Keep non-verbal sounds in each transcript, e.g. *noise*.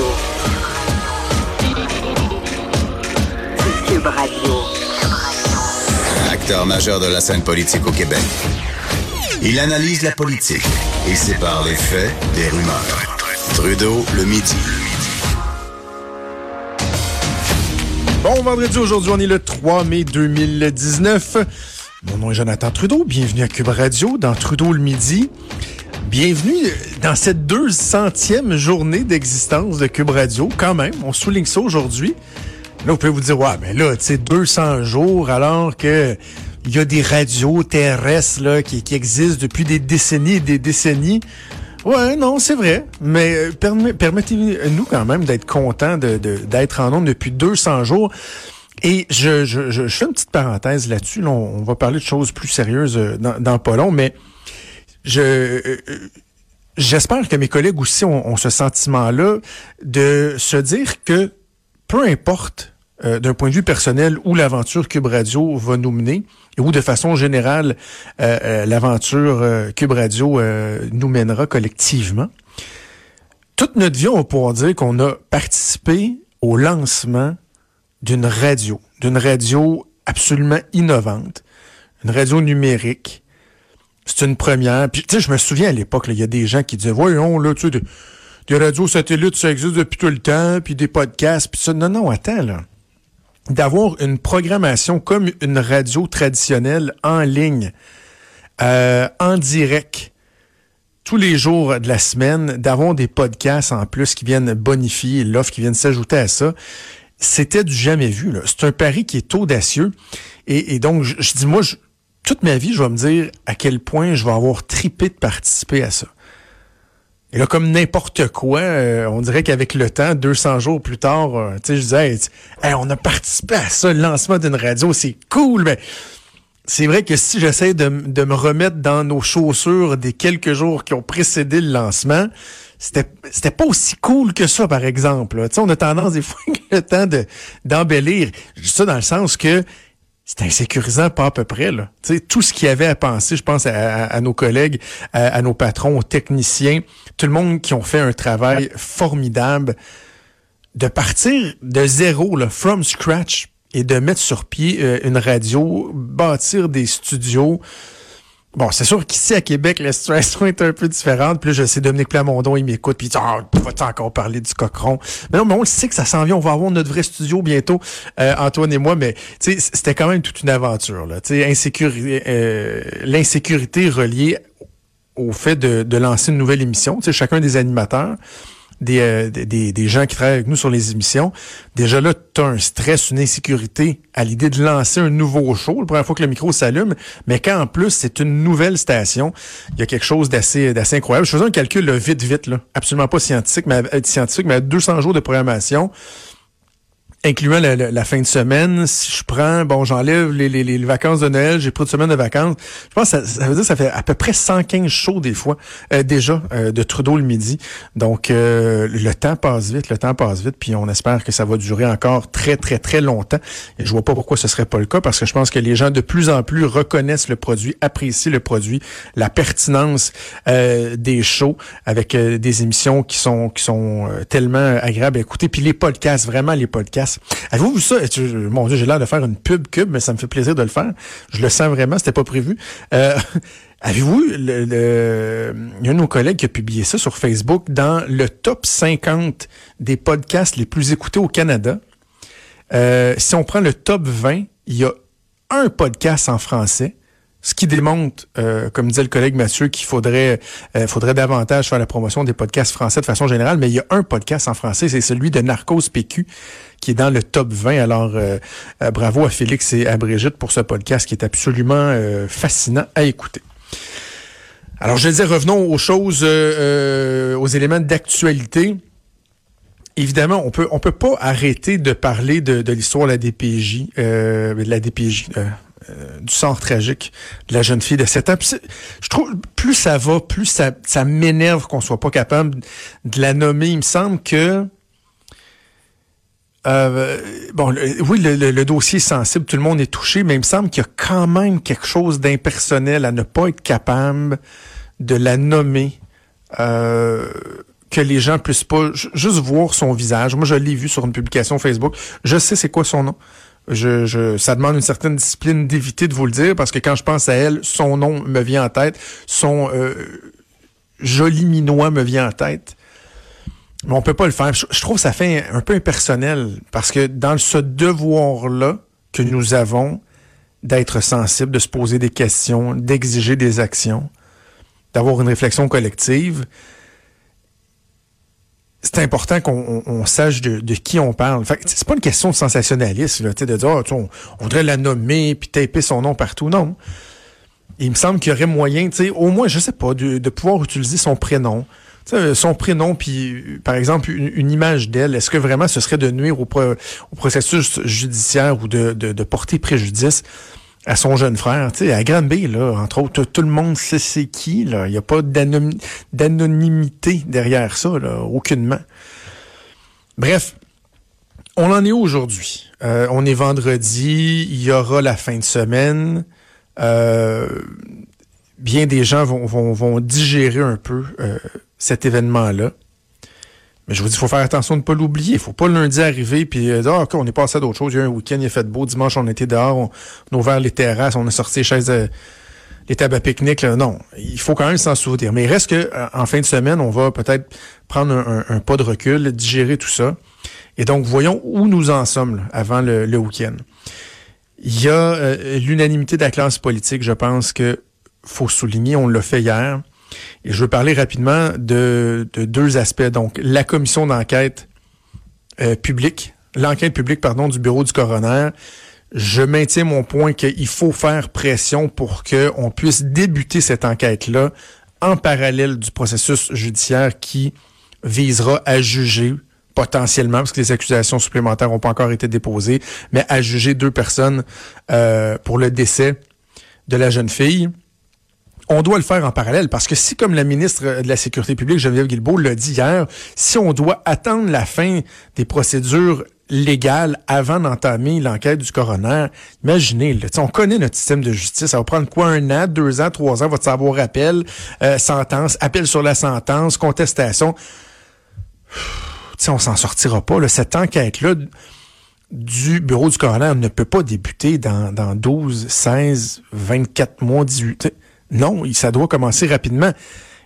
Radio. Cube Radio. Acteur majeur de la scène politique au Québec. Il analyse la politique et sépare les faits des rumeurs. Trudeau le midi. Bon vendredi, aujourd'hui, on est le 3 mai 2019. Mon nom est Jonathan Trudeau. Bienvenue à Cube Radio dans Trudeau le midi. Bienvenue dans cette 200e journée d'existence de Cube Radio. Quand même, on souligne ça aujourd'hui. Là, vous pouvez vous dire, ouais, mais là, tu sais, 200 jours alors que il y a des radios terrestres là, qui, existent depuis des décennies et des décennies. Ouais, non, c'est vrai. Mais euh, permet- permettez-nous quand même d'être contents d'être en nombre depuis 200 jours. Et je, je, je, fais une petite parenthèse là-dessus. Là, on, on va parler de choses plus sérieuses euh, dans, dans pas long, mais je euh, j'espère que mes collègues aussi ont, ont ce sentiment-là de se dire que peu importe euh, d'un point de vue personnel où l'aventure Cube Radio va nous mener et où de façon générale euh, euh, l'aventure euh, Cube Radio nous mènera collectivement. Toute notre vie, on va pouvoir dire qu'on a participé au lancement d'une radio, d'une radio absolument innovante, une radio numérique. C'est une première. Puis, tu sais, je me souviens à l'époque, il y a des gens qui disaient, voyons, là, tu sais, des, radios satellites, ça existe depuis tout le temps, puis des podcasts, puis ça. Non, non, attends, là. D'avoir une programmation comme une radio traditionnelle en ligne, euh, en direct, tous les jours de la semaine, d'avoir des podcasts en plus qui viennent bonifier l'offre, qui viennent s'ajouter à ça, c'était du jamais vu. C'est un pari qui est audacieux. Et, et donc, je, je dis, moi, je- toute ma vie, je vais me dire à quel point je vais avoir tripé de participer à ça. Et là, comme n'importe quoi, euh, on dirait qu'avec le temps, 200 jours plus tard, euh, tu sais, je disais, hey, on a participé à ça, le lancement d'une radio, c'est cool, mais c'est vrai que si j'essaie de, de me remettre dans nos chaussures des quelques jours qui ont précédé le lancement, c'était c'était pas aussi cool que ça, par exemple. Tu sais, on a tendance des fois *laughs* le temps de d'embellir. Je ça dans le sens que c'est insécurisant, pas à peu près. Là. Tu sais, tout ce qu'il y avait à penser, je pense à, à- à nos collègues, à, à nos patrons, aux techniciens, tout le monde qui ont fait un travail formidable de partir de zéro, là, from scratch, et de mettre sur pied euh, une radio, bâtir des studios. Bon, c'est sûr qu'ici à Québec, la situation est un peu différente. Puis là, je sais, Dominique Plamondon, il m'écoute, puis il dit Ah, vas-tu encore parler du cochon? Mais non, mais on le sait que ça s'en vient, on va avoir notre vrai studio bientôt, euh, Antoine et moi, mais c'était quand même toute une aventure. Euh, l'insécurité reliée au fait de, de lancer une nouvelle émission. Chacun des animateurs, des, euh, des- des, des gens qui travaillent avec nous sur les émissions, déjà là, tu as un stress, une insécurité à l'idée de lancer un nouveau show, la première fois que le micro s'allume, mais quand en plus c'est une nouvelle station, il y a quelque chose d'assez d'assez incroyable. Je faisais un calcul là, vite, vite, là, absolument pas scientifique, mais euh, scientifique, mais à 200 jours de programmation, incluant la, la- la fin de semaine, si je prends, bon, j'enlève les, les, les vacances de Noël, j'ai pris une semaine de vacances, je pense que ça, ça veut dire que ça fait à peu près 115 shows des fois, euh, déjà, euh, de Trudeau le midi. Donc, euh, le temps passe vite, le temps passe vite, puis on espère que ça va durer encore très, très, très longtemps. Et je vois pas pourquoi ce serait pas le cas, parce que je pense que les gens de plus en plus reconnaissent le produit, apprécient le produit, la pertinence euh, des shows avec euh, des émissions qui sont qui sont euh, tellement agréables à écouter. Puis les podcasts, vraiment les podcasts. Avez-vous vu ça? Mon Dieu, j'ai l'air de faire une pub cube, mais ça me fait plaisir de le faire. Je le sens vraiment, c'était pas prévu. Euh, *laughs* Avez-vous le- il y a un de nos collègues qui a publié ça sur Facebook dans le top 50 des podcasts les plus écoutés au Canada. Euh, si on prend le top 20, il y a un podcast en français, ce qui démontre, euh, comme disait le collègue Mathieu, qu'il faudrait, euh, faudrait davantage faire la promotion des podcasts français de façon générale, mais il y a un podcast en français, c'est celui de Narcos PQ, qui est dans le top 20. Alors, euh, bravo à Félix et à Brigitte pour ce podcast qui est absolument fascinant à écouter. Alors, je disais, revenons aux choses, aux éléments d'actualité. Évidemment, on peut peut pas arrêter de parler de, l'histoire de la DPJ, de la DPJ, euh, du sort tragique de la jeune fille de 7 ans. Je trouve plus ça va, plus ça, ça m'énerve qu'on soit pas capable de la nommer. Il me semble que euh, bon, le- oui, le, le- le dossier est sensible, tout le monde est touché, mais il me semble qu'il y a quand même quelque chose d'impersonnel à ne pas être capable de la nommer euh, que les gens puissent pas juste voir son visage. Moi, je l'ai vu sur une publication Facebook. Je sais c'est quoi son nom. Je, ça demande une certaine discipline d'éviter de vous le dire parce que quand je pense à elle, son nom me vient en tête, son euh, joli minois me vient en tête. Mais on peut pas le faire. Je, je trouve que ça fait un peu impersonnel parce que dans ce devoir-là que nous avons d'être sensible, de se poser des questions, d'exiger des actions, d'avoir une réflexion collective, c'est important qu'on on, sache de, de, qui on parle. Fait c'est pas une question de sensationnalisme, là, de dire oh, on, on, voudrait la nommer puis taper son nom partout. Non. Il me semble qu'il y aurait moyen, au moins, je sais pas, de, de pouvoir utiliser son prénom. son prénom, puis par exemple une, une image d'elle, est-ce que vraiment ce serait de nuire au, au processus judiciaire ou de, de, de porter préjudice? À son jeune frère, tu sais, à Granby, là, entre autres, tout le monde sait c'est qui, là. Il n'y a pas d'anonymité derrière ça, là, aucunement. Bref, on en est aujourd'hui? Euh, on est vendredi, il y aura la fin de semaine. Euh, bien des gens vont, vont, vont digérer un peu euh, cet événement-là. Mais je vous dis, il faut faire attention de ne pas l'oublier. Il faut pas lundi arriver puis euh, dire, ah, on est passé à d'autres choses. Il y a un week-end, il a fait beau. Dimanche, on était dehors, on, a ouvert les terrasses, on a sorti les chaises, euh, les tables à pique-nique. Non, il faut quand même s'en souvenir. Mais il reste que euh, en fin de semaine, on va peut-être prendre un, pas de recul, digérer tout ça. Et donc, voyons où nous en sommes avant le, le week-end. Il y a l'unanimité de la classe politique, je pense que faut souligner, on l'a fait hier et je veux parler rapidement de, deux aspects. Donc, la commission d'enquête euh, publique, l'enquête publique, pardon, du bureau du coroner. Je maintiens mon point qu'il faut faire pression pour qu'on puisse débuter cette enquête-là en parallèle du processus judiciaire qui visera à juger potentiellement, parce que les accusations supplémentaires n'ont pas encore été déposées, mais à juger deux personnes euh, pour le décès de la jeune fille on doit le faire en parallèle parce que si, comme la ministre de la Sécurité publique, Geneviève Guilbeault, l'a dit hier, si on doit attendre la fin des procédures légales avant d'entamer l'enquête du coroner, imaginez, là, on connaît notre système de justice, ça va prendre quoi, un an, deux ans, trois ans, votre savoir appel, euh, sentence, appel sur la sentence, contestation. sais, on s'en sortira pas. Là. Cette enquête-là du bureau du coroner ne peut pas débuter dans, dans 12, 16, 24 mois, 18... Non, ça doit commencer rapidement.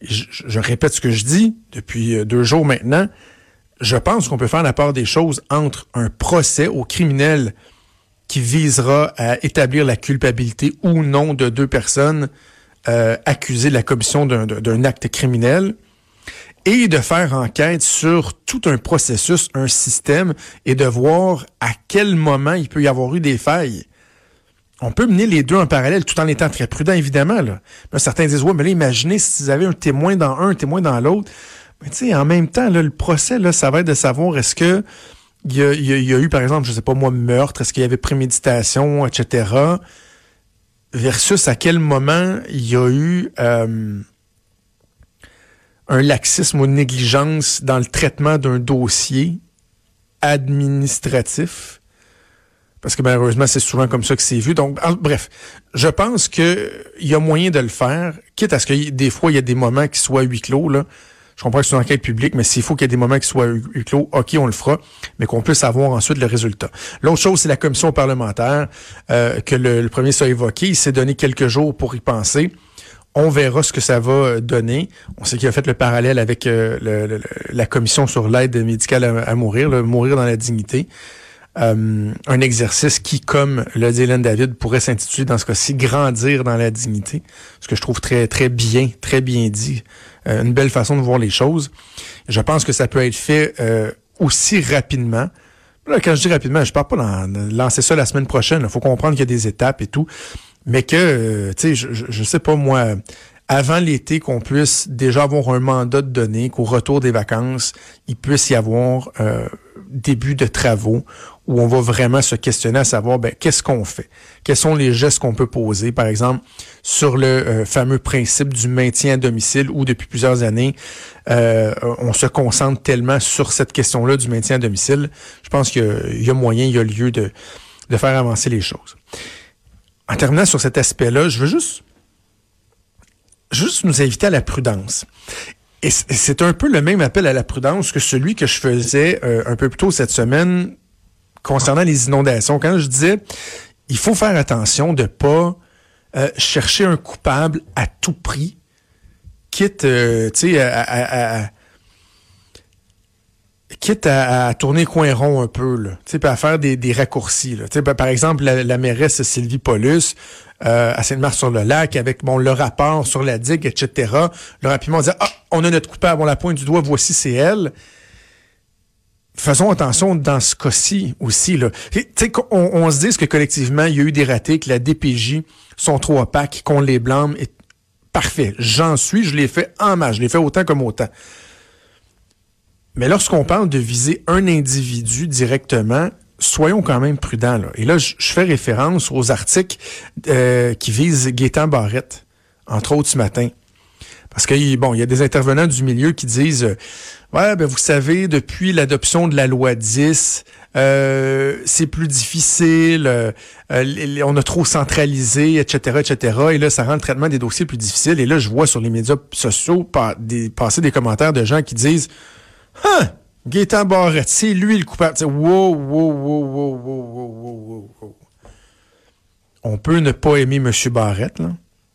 Je, répète ce que je dis depuis euh, deux jours maintenant. Je pense qu'on peut faire la part des choses entre un procès au criminel qui visera à établir la culpabilité ou non de deux personnes euh, accusées de la commission d'un acte criminel et de faire enquête sur tout un processus, un système et de voir à quel moment il peut y avoir eu des failles on peut mener les deux en parallèle tout en étant très prudent, évidemment. Là. certains disent, ouais, mais là, imaginez si vous avez un témoin dans un, un témoin dans l'autre. Mais tu sais, en même temps, là, le procès, là, ça va être de savoir est-ce que il y, a, y, a, eu, par exemple, je sais pas moi, meurtre, est-ce qu'il y avait préméditation, etc. Versus à quel moment il y a eu euh, un laxisme ou une négligence dans le traitement d'un dossier administratif parce que malheureusement, c'est souvent comme ça que c'est vu. Donc, bref, je pense que il y a moyen de le faire, quitte à ce que des fois, il y a des moments qui soient huis clos. Là. Je comprends que c'est une enquête publique, mais s'il faut qu'il y ait des moments qui soient huis clos, OK, on le fera, mais qu'on puisse avoir ensuite le résultat. L'autre chose, c'est la commission parlementaire euh, que le, premier s'est évoqué. Il s'est donné quelques jours pour y penser. On verra ce que ça va donner. On sait qu'il a fait le parallèle avec euh, la commission sur l'aide médicale à, mourir, mourir dans la dignité. Euh, un exercice qui, comme le dit Hélène David, pourrait s'intituler dans ce cas-ci Grandir dans la dignité, ce que je trouve très très bien, très bien dit, euh, une belle façon de voir les choses. Je pense que ça peut être fait euh, aussi rapidement. Là, quand je dis rapidement, je parle pas de lancer ça la semaine prochaine. Il faut comprendre qu'il y a des étapes et tout, mais que, tu sais, je, je, sais pas moi, avant l'été, qu'on puisse déjà avoir un mandat de données, qu'au retour des vacances, il puisse y avoir début de travaux où on va vraiment se questionner à savoir ben, qu'est-ce qu'on fait, quels sont les gestes qu'on peut poser, par exemple sur le euh, fameux principe du maintien à domicile où depuis plusieurs années euh, on se concentre tellement sur cette question-là du maintien à domicile. Je pense qu'il y a moyen, il y a lieu de, de faire avancer les choses. En terminant sur cet aspect-là, je veux juste juste nous inviter à la prudence. C'est un peu le même appel à la prudence que celui que je faisais euh, un peu plus tôt cette semaine concernant les inondations. Quand je disais, il faut faire attention de pas euh, chercher un coupable à tout prix, quitte, euh, à, quitte à, tourner coin rond un peu, là, à faire des, raccourcis. Par exemple, la, la mairesse Sylvie Paulus, euh, à Sainte-Marthe-sur-le-Lac, avec bon, le rapport sur la digue, etc. Le rapidement, on disait, ah, on a notre coupable, on la pointe du doigt, voici, c'est elle. Faisons attention dans ce cas-ci aussi. Là. On, on se dit que collectivement, il y a eu des ratés, que la DPJ sont trop opaques, qu'on les blâme. Et... Parfait, j'en suis, je l'ai fait en masse, je l'ai fait autant comme autant. Mais lorsqu'on parle de viser un individu directement, soyons quand même prudents. Là. Et là, je, fais référence aux articles euh, qui visent Gaétan Barrette, entre autres ce matin. Parce que bon, il y a des intervenants du milieu qui disent euh, Ouais, ben vous savez, depuis l'adoption de la loi 10, euh, c'est plus difficile, on a trop centralisé, etc., etc. Et là, ça rend le traitement des dossiers plus difficile. Et là, je vois sur les médias sociaux passer des commentaires de gens qui disent Hein? Gaétan Barrette, c'est lui le coupable. wow, wow, wow, wow, wow, wow, wow, On peut ne pas aimer M. Barrette, là.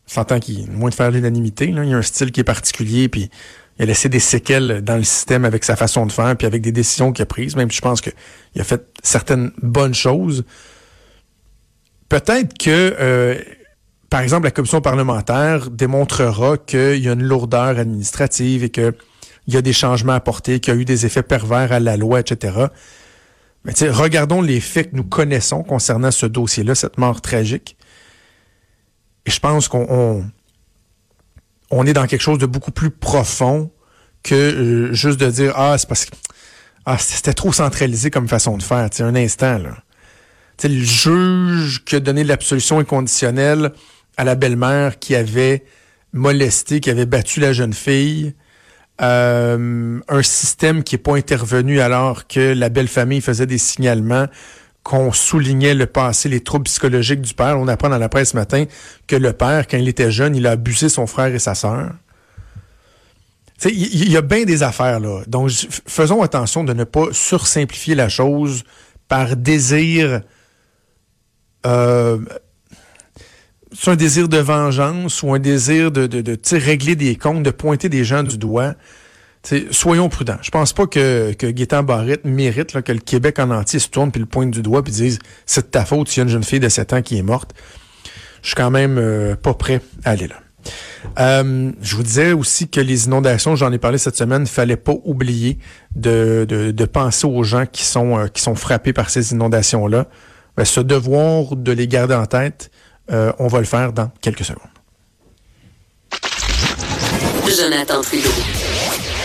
S'entend qu'il moins de faire l'unanimité, là. Il y a un style qui est particulier, puis il a laissé des séquelles dans le système avec sa façon de faire, puis avec des décisions qu'il a prises. Même je pense qu'il a fait certaines bonnes choses. Peut-être que, euh, par exemple, la commission parlementaire démontrera qu'il y a une lourdeur administrative et que il y a des changements apportés, qu'il y a eu des effets pervers à la loi, etc. Mais regardons les faits que nous connaissons concernant ce dossier-là, cette mort tragique. Et je pense qu'on on, est dans quelque chose de beaucoup plus profond que euh, juste de dire ah c'est parce que ah c'était trop centralisé comme façon de faire. un instant là. le juge qui a donné l'absolution inconditionnelle à la belle-mère qui avait molesté, qui avait battu la jeune fille, euh, un système qui n'est pas intervenu alors que la belle famille faisait des signalements, qu'on soulignait le passé, les troubles psychologiques du père. On apprend dans la presse ce matin que le père, quand il était jeune, il a abusé son frère et sa sœur. Il y, a bien des affaires là. Donc, faisons attention de ne pas sursimplifier la chose par désir euh, c'est un désir de vengeance ou un désir de, de, de régler des comptes, de pointer des gens du doigt. soyons prudents. Je pense pas que, que Gaétan Barrette mérite que le Québec en entier se tourne puis le pointe du doigt puis dise c'est de ta faute s'il y a une jeune fille de 7 ans qui est morte. Je suis quand même euh, pas prêt à aller là. Euh, je vous disais aussi que les inondations, j'en ai parlé cette semaine, fallait pas oublier de, de, de, penser aux gens qui sont, euh, qui sont frappés par ces inondations-là. Ben, ce devoir de les garder en tête, euh, on va le faire dans quelques secondes. Jonathan.